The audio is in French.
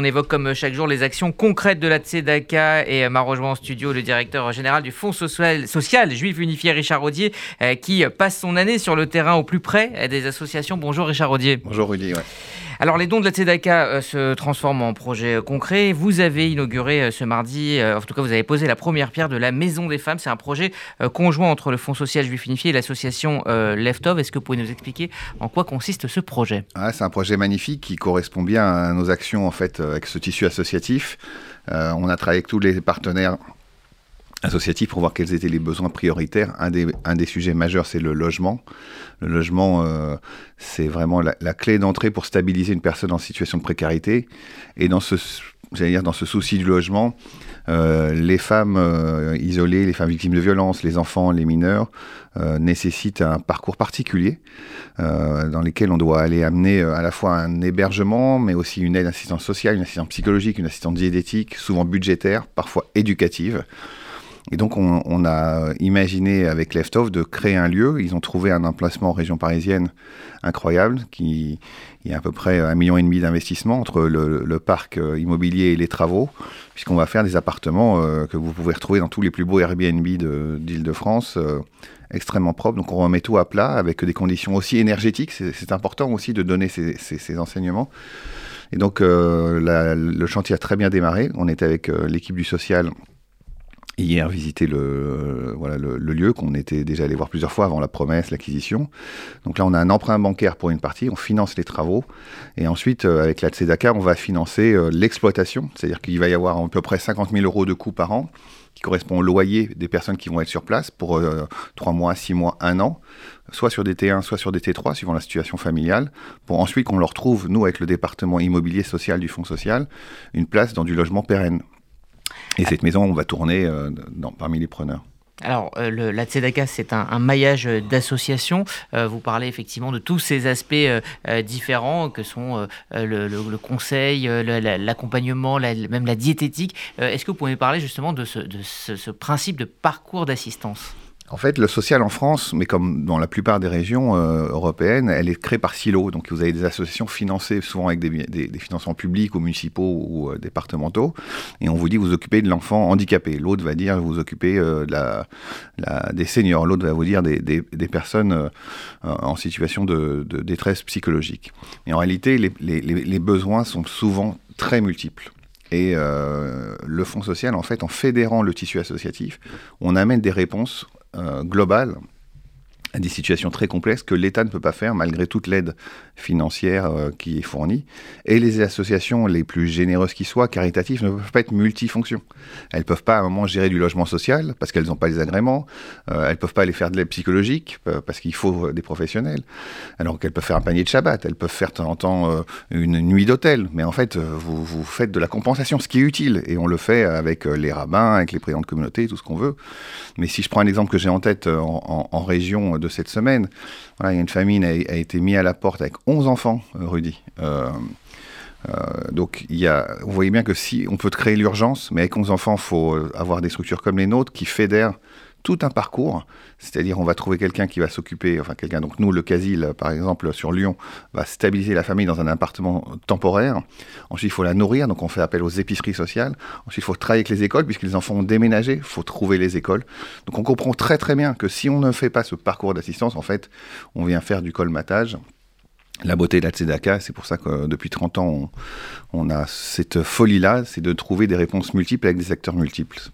On évoque comme chaque jour les actions concrètes de la Tzedaka et m'a rejoint en studio le directeur général du Fonds social, social juif unifié Richard Rodier euh, qui passe son année sur le terrain au plus près des associations. Bonjour Richard Rodier. Bonjour Rudy. Alors les dons de la Tzedaka euh, se transforment en projet concret. Vous avez inauguré euh, ce mardi, en tout cas vous avez posé la première pierre de la Maison des Femmes. C'est un projet conjoint entre le Fonds social juif et l'association Leftov. Est-ce que vous pouvez nous expliquer en quoi consiste ce projet? C'est un projet magnifique qui correspond bien à nos actions en fait avec ce tissu associatif. Euh, on a travaillé avec tous les partenaires associatifs pour voir quels étaient les besoins prioritaires. Un des, un des sujets majeurs, c'est le logement. Le logement, euh, c'est vraiment la, clé d'entrée pour stabiliser une personne en situation de précarité. Et dans ce, dire, dans ce souci du logement, euh, les femmes isolées, les femmes victimes de violences, les enfants, les mineurs nécessitent un parcours particulier euh, dans lesquels on doit aller amener euh, à la fois un hébergement, mais aussi une aide, assistance sociale, une assistance psychologique, une assistance diététique, souvent budgétaire, parfois éducative. Et donc, on, a imaginé avec Leftoff de créer un lieu. Ils ont trouvé un emplacement en région parisienne incroyable, qui il y a à peu près un million et demi d'investissement entre le, parc euh, immobilier et les travaux, puisqu'on va faire des appartements que vous pouvez retrouver dans tous les plus beaux Airbnb d'Île-de-France extrêmement propre. Donc on remet tout à plat avec des conditions aussi énergétiques. C'est important aussi de donner ces, enseignements. Et donc euh, le chantier a très bien démarré. On était avec euh, l'équipe du social hier visiter le, le, lieu qu'on était déjà allé voir plusieurs fois avant la promesse, l'acquisition. Donc là, on a un emprunt bancaire pour une partie, on finance les travaux. Et ensuite, euh, avec la Tzedaka, on va financer l'exploitation. C'est-à-dire qu'il va y avoir à peu près 50 000 euros de coûts par an qui correspond au loyer des personnes qui vont être sur place pour euh, trois 3 mois, 6 mois, 1 an, soit sur des T1, soit sur des T3, suivant la situation familiale, pour ensuite qu'on leur trouve, nous, avec le département immobilier social du Fonds social, une place dans du logement pérenne. Et cette maison, on va tourner euh, parmi les preneurs. Alors, euh, la Tzedaka, c'est un, maillage d'associations. Euh, vous parlez effectivement de tous ces aspects différents que sont le, conseil, l'accompagnement, même la diététique. Est-ce que vous pouvez parler justement de ce principe de parcours d'assistance? En fait, le social en France, mais comme dans la plupart des régions euh, européennes, elle est créée par silos. Donc vous avez des associations financées souvent avec des, financements publics ou municipaux ou euh, départementaux. Et on vous dit vous occupez de l'enfant handicapé. L'autre va dire vous occupez euh, des seniors. L'autre va vous dire des, personnes en situation de, détresse psychologique. Et en réalité, les, les besoins sont souvent très multiples. Et le Fonds social, en fait, en fédérant le tissu associatif, on amène des réponses euh, globale des situations très complexes que l'État ne peut pas faire malgré toute l'aide financière euh, qui est fournie. Et les associations les plus généreuses qui soient, caritatives, ne peuvent pas être multifonctions. Elles ne peuvent pas à un moment gérer du logement social parce qu'elles n'ont pas les agréments. Euh, elles ne peuvent pas aller faire de l'aide psychologique parce qu'il faut des professionnels. Alors qu'elles peuvent faire un panier de Shabbat, elles peuvent faire de temps en temps une nuit d'hôtel. Mais en fait, vous, faites de la compensation, ce qui est utile. Et on le fait avec les rabbins, avec les présidents de communauté, tout ce qu'on veut. Mais si je prends un exemple que j'ai en tête en région de cette semaine. Voilà, une famille a, a été mise à la porte avec 11 enfants, euh, Rudy. Euh, euh, donc, y a, vous voyez bien que si on peut créer l'urgence, mais avec 11 enfants, il faut avoir des structures comme les nôtres qui fédèrent tout un parcours, c'est-à-dire on va trouver quelqu'un qui va s'occuper, enfin quelqu'un, donc nous, le Casil, par exemple, sur Lyon, va stabiliser la famille dans un appartement temporaire. Ensuite, il faut la nourrir, donc on fait appel aux épiceries sociales. Ensuite, il faut travailler avec les écoles, puisque les enfants ont déménagé, il faut trouver les écoles. Donc on comprend très très bien que si on ne fait pas ce parcours d'assistance, en fait, on vient faire du colmatage la beauté de la Tzedaka, c'est pour ça que depuis 30 ans, on, on a cette folie-là, c'est de trouver des réponses multiples avec des acteurs multiples.